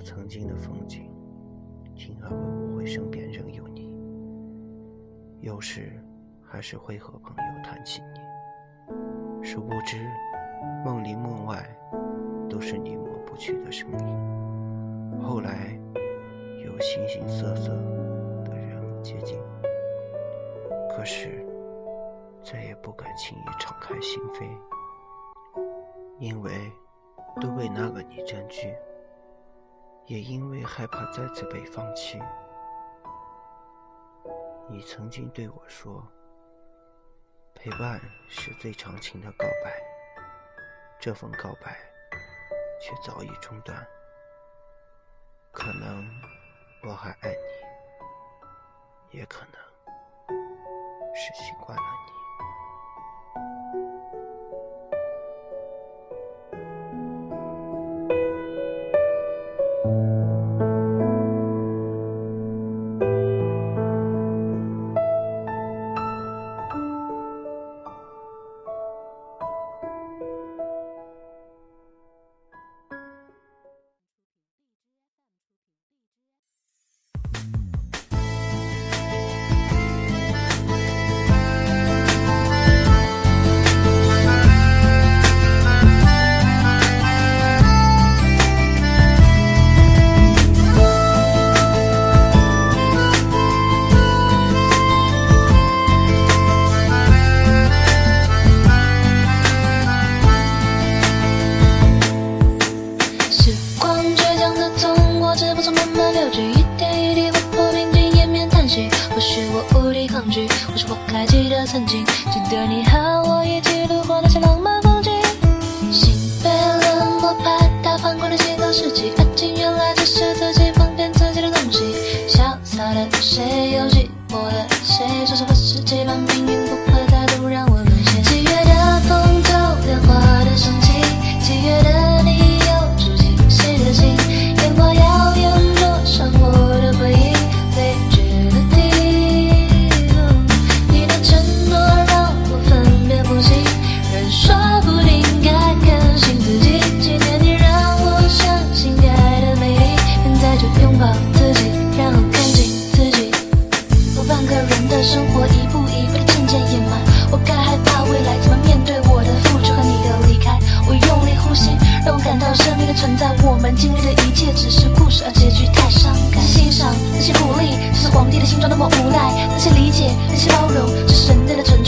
曾经的风景，竟然会误会身边仍有你。有时还是会和朋友谈起你，殊不知梦里梦外都是你抹不去的声音。后来有形形色色的人接近，可是再也不敢轻易敞开心扉，因为都被那个你占据。也因为害怕再次被放弃，你曾经对我说：“陪伴是最长情的告白。”这份告白却早已中断。可能我还爱你，也可能是习惯了曾经记得你存在，我们经历的一切只是故事，而结局太伤感。欣赏那些鼓励，只是皇帝的心中那么无奈；那些理解，那些包容，只是人类的纯粹